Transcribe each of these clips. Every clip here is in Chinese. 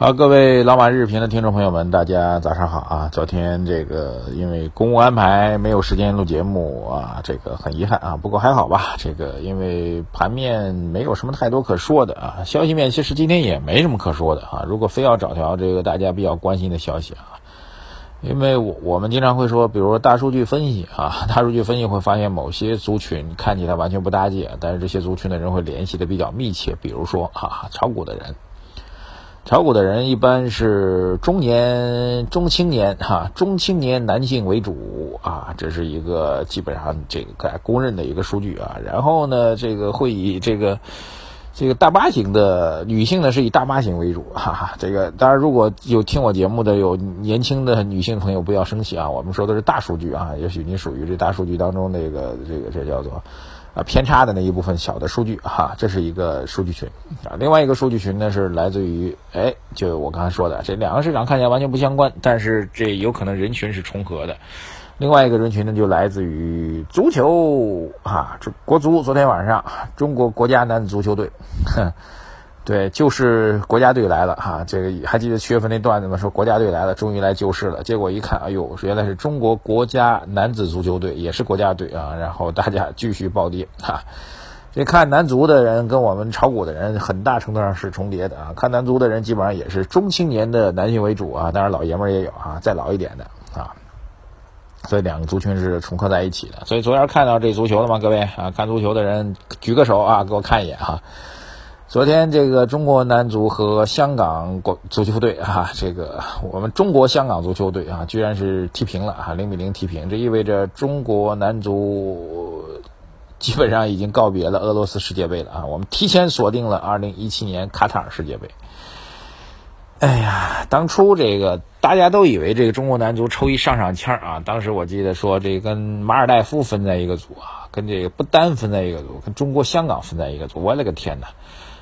好，各位老马日评的听众朋友们，大家早上好啊！昨天这个因为公务安排没有时间录节目啊，这个很遗憾啊。不过还好吧，这个因为盘面没有什么太多可说的啊，消息面其实今天也没什么可说的啊。如果非要找条这个大家比较关心的消息啊，因为我我们经常会说，比如说大数据分析啊，大数据分析会发现某些族群看起来完全不搭界，但是这些族群的人会联系的比较密切，比如说啊，炒股的人。炒股的人一般是中年、中青年，哈，中青年男性为主啊，这是一个基本上这个公认的一个数据啊。然后呢，这个会以这个这个大妈型的女性呢，是以大妈型为主，哈哈。这个当然，如果有听我节目的有年轻的女性朋友，不要生气啊，我们说的是大数据啊，也许你属于这大数据当中那个这个这叫做。啊，偏差的那一部分小的数据哈，这是一个数据群啊。另外一个数据群呢是来自于哎，就我刚才说的这两个市场看起来完全不相关，但是这有可能人群是重合的。另外一个人群呢就来自于足球啊，这国足昨天晚上中国国家男子足球队，哼。对，就是国家队来了哈，这个还记得七月份那段子吗？说国家队来了，终于来救市了。结果一看，哎呦，原来是中国国家男子足球队，也是国家队啊。然后大家继续暴跌哈。这看男足的人跟我们炒股的人很大程度上是重叠的啊。看男足的人基本上也是中青年的男性为主啊，当然老爷们儿也有啊，再老一点的啊。所以两个族群是重合在一起的。所以昨天看到这足球了吗？各位啊，看足球的人举个手啊，给我看一眼哈。昨天这个中国男足和香港国足球队啊，这个我们中国香港足球队啊，居然是踢平了啊，零比零踢平，这意味着中国男足基本上已经告别了俄罗斯世界杯了啊，我们提前锁定了二零一七年卡塔尔世界杯。哎呀，当初这个大家都以为这个中国男足抽一上上签啊，当时我记得说这跟马尔代夫分在一个组啊，跟这个不丹分在一个组，跟中国香港分在一个组，我勒个天哪！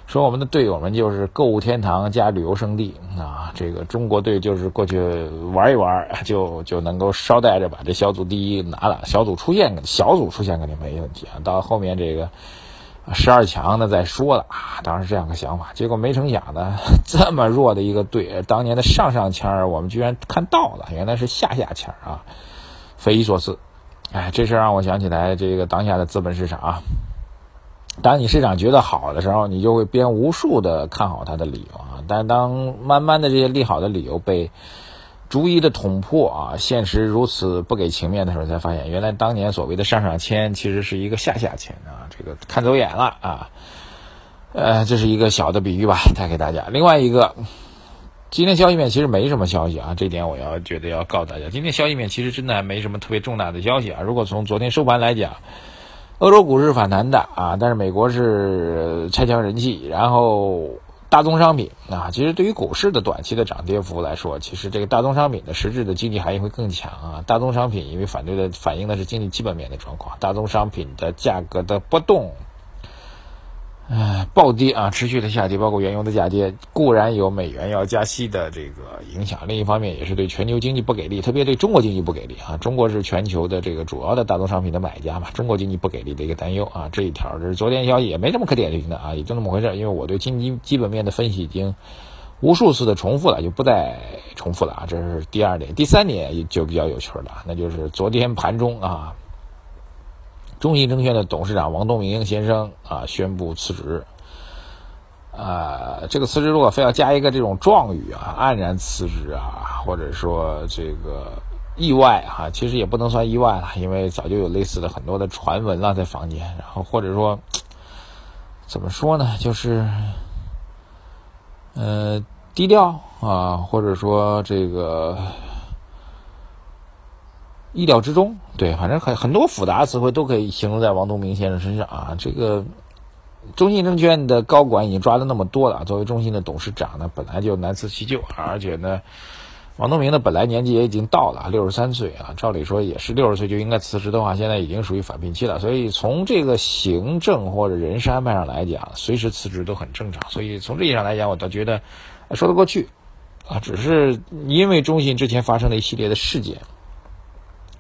说我们的队友们就是购物天堂加旅游胜地啊！这个中国队就是过去玩一玩，就就能够捎带着把这小组第一拿了，小组出现，小组出现肯定没问题啊。到后面这个十二强呢再说了啊，当时这样个想法。结果没成想呢，这么弱的一个队，当年的上上签我们居然看到了，原来是下下签啊，匪夷所思。哎，这事让我想起来这个当下的资本市场啊。当你市场觉得好的时候，你就会编无数的看好它的理由啊。但当慢慢的这些利好的理由被逐一的捅破啊，现实如此不给情面的时候，才发现原来当年所谓的上上签其实是一个下下签啊。这个看走眼了啊。呃，这是一个小的比喻吧，带给大家。另外一个，今天消息面其实没什么消息啊，这点我要觉得要告诉大家，今天消息面其实真的还没什么特别重大的消息啊。如果从昨天收盘来讲。欧洲股市反弹的啊，但是美国是拆墙人气，然后大宗商品啊，其实对于股市的短期的涨跌幅来说，其实这个大宗商品的实质的经济含义会更强啊。大宗商品因为反对的反映的是经济基本面的状况，大宗商品的价格的波动。唉，暴跌啊，持续的下跌，包括原油的下跌，固然有美元要加息的这个影响，另一方面也是对全球经济不给力，特别对中国经济不给力啊。中国是全球的这个主要的大宗商品的买家嘛，中国经济不给力的一个担忧啊。这一条这是昨天消息，也没什么可点评的啊，也就那么回事。因为我对经济基本面的分析已经无数次的重复了，就不再重复了啊。这是第二点，第三点就比较有趣了，那就是昨天盘中啊。中信证券的董事长王东明先生啊宣布辞职，啊，这个辞职如果非要加一个这种状语啊，黯然辞职啊，或者说这个意外哈，其实也不能算意外了，因为早就有类似的很多的传闻了在坊间，然后或者说怎么说呢，就是呃低调啊，或者说这个。意料之中，对，反正很很多复杂词汇都可以形容在王东明先生身上啊。这个中信证券的高管已经抓的那么多了，作为中信的董事长呢，本来就难辞其咎，而且呢，王东明呢本来年纪也已经到了六十三岁啊，照理说也是六十岁就应该辞职的话，现在已经属于返聘期了，所以从这个行政或者人事安排上来讲，随时辞职都很正常。所以从这意义上来讲，我倒觉得说得过去啊，只是因为中信之前发生的一系列的事件。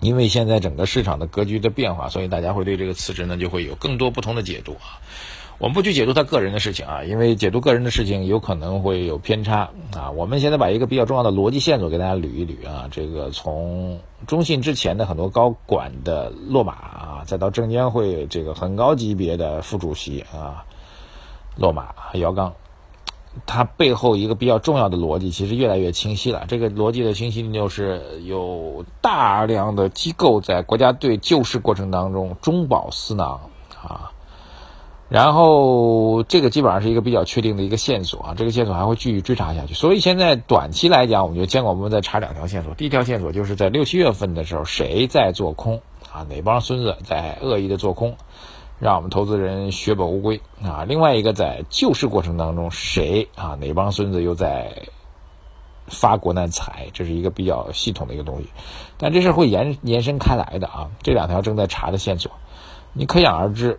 因为现在整个市场的格局的变化，所以大家会对这个辞职呢就会有更多不同的解读啊。我们不去解读他个人的事情啊，因为解读个人的事情有可能会有偏差啊。我们现在把一个比较重要的逻辑线索给大家捋一捋啊。这个从中信之前的很多高管的落马啊，再到证监会这个很高级别的副主席啊落马姚刚，它背后一个比较重要的逻辑其实越来越清晰了。这个逻辑的清晰就是有大量的机构在国家队救市过程当中中饱私囊啊。然后这个基本上是一个比较确定的一个线索啊，这个线索还会继续追查下去。所以现在短期来讲，我们就监管部门在查两条线索。第一条线索就是在六七月份的时候，谁在做空啊？哪帮孙子在恶意的做空，让我们投资人血本无归啊？另外一个在救市过程当中，谁啊？哪帮孙子又在发国难财？这是一个比较系统的一个东西，但这事会延延伸开来的啊。这两条正在查的线索，你可想而知。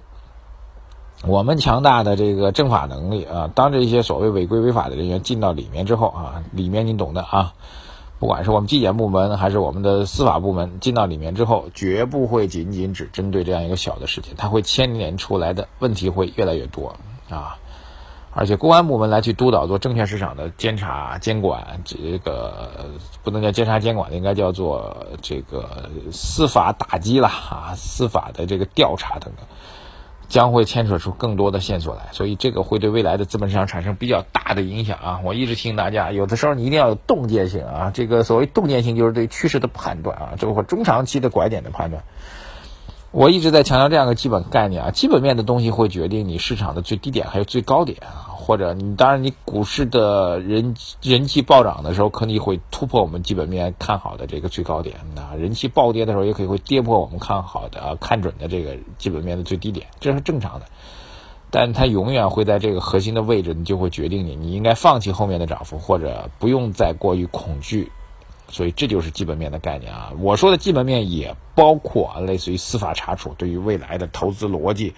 我们强大的这个政法能力啊，当这些所谓违规违法的人员进到里面之后啊，里面你懂的啊，不管是我们纪检部门还是我们的司法部门进到里面之后，绝不会仅仅只针对这样一个小的事情，它会牵连出来的问题会越来越多啊，而且公安部门来去督导做证券市场的监察监管，这个不能叫监察监管，应该叫做这个司法打击了啊，司法的这个调查等等。将会牵扯出更多的线索来，所以这个会对未来的资本市场产生比较大的影响啊！我一直提醒大家，有的时候你一定要有洞见性啊！这个所谓洞见性，就是对趋势的判断啊，这个中长期的拐点的判断。我一直在强调这样的基本概念啊，基本面的东西会决定你市场的最低点还有最高点啊。或者你当然，你股市的人人气暴涨的时候，可能会突破我们基本面看好的这个最高点；那人气暴跌的时候，也可以会跌破我们看好的、看准的这个基本面的最低点，这是正常的。但它永远会在这个核心的位置，你就会决定你你应该放弃后面的涨幅，或者不用再过于恐惧。所以这就是基本面的概念啊！我说的基本面也包括类似于司法查处对于未来的投资逻辑。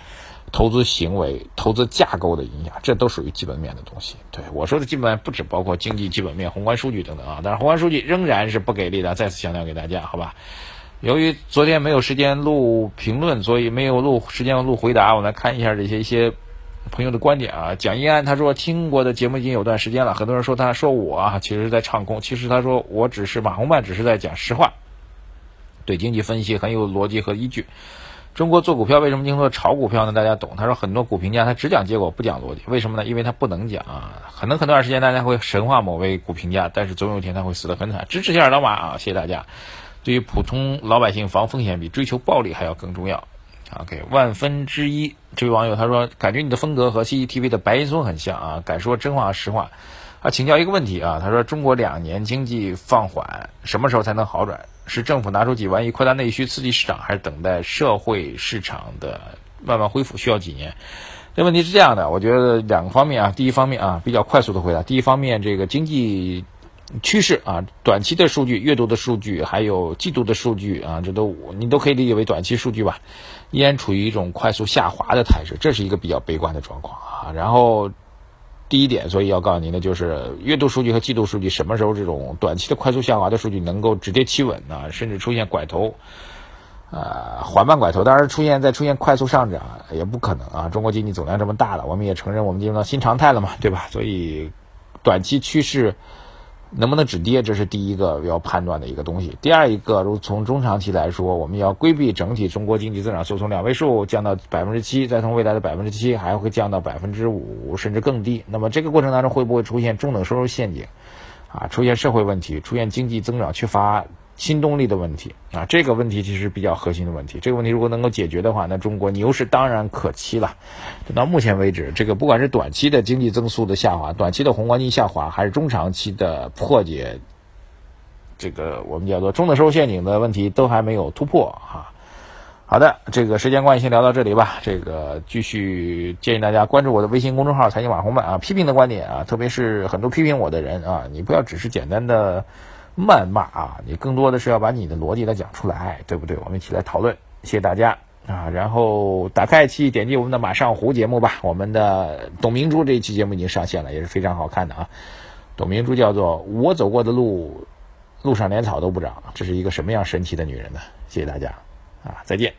投资行为、投资架构的影响，这都属于基本面的东西。对我说的基本面，不只包括经济基本面、宏观数据等等啊。但是宏观数据仍然是不给力的，再次强调给大家，好吧？由于昨天没有时间录评论，所以没有录时间录回答。我来看一下这些一些朋友的观点啊。蒋一安他说听过的节目已经有段时间了，很多人说他说我啊，其实是在唱空。其实他说我只是马红曼，只是在讲实话，对经济分析很有逻辑和依据。中国做股票为什么听说炒股票呢？大家懂。他说很多股评家他只讲结果不讲逻辑，为什么呢？因为他不能讲啊。可能很多段时间大家会神话某位股评家，但是总有一天他会死得很惨。支持一下老马啊，谢谢大家。对于普通老百姓防风险比追求暴利还要更重要。OK，万分之一这位网友他说感觉你的风格和 CCTV 的白岩松很像啊，敢说真话实话。啊，请教一个问题啊，他说中国两年经济放缓，什么时候才能好转？是政府拿出几万亿扩大内需刺激市场，还是等待社会市场的慢慢恢复需要几年？这问题是这样的，我觉得两个方面啊，第一方面啊，比较快速的回答。第一方面，这个经济趋势啊，短期的数据、月度的数据，还有季度的数据啊，这都你都可以理解为短期数据吧，依然处于一种快速下滑的态势，这是一个比较悲观的状况啊。然后。第一点，所以要告诉您的就是月度数据和季度数据什么时候这种短期的快速下滑的数据能够止跌企稳呢？甚至出现拐头，呃，缓慢拐头，当然出现再出现快速上涨也不可能啊！中国经济总量这么大了，我们也承认我们进入到新常态了嘛，对吧？所以短期趋势。能不能止跌，这是第一个要判断的一个东西。第二一个，如从中长期来说，我们要规避整体中国经济增长就从两位数降到百分之七，再从未来的百分之七还会降到百分之五，甚至更低。那么这个过程当中会不会出现中等收入陷阱？啊，出现社会问题，出现经济增长缺乏？新动力的问题啊，这个问题其实比较核心的问题。这个问题如果能够解决的话，那中国牛市当然可期了。到目前为止，这个不管是短期的经济增速的下滑，短期的宏观经济下滑，还是中长期的破解这个我们叫做中等收入陷阱的问题，都还没有突破哈。好的，这个时间关系先聊到这里吧。这个继续建议大家关注我的微信公众号“财经网红们”啊，批评的观点啊，特别是很多批评我的人啊，你不要只是简单的。谩骂啊！你更多的是要把你的逻辑来讲出来，对不对？我们一起来讨论，谢谢大家啊！然后打开爱奇艺，点击我们的马上胡节目吧。我们的董明珠这一期节目已经上线了，也是非常好看的啊。董明珠叫做我走过的路，路上连草都不长，这是一个什么样神奇的女人呢？谢谢大家啊！再见。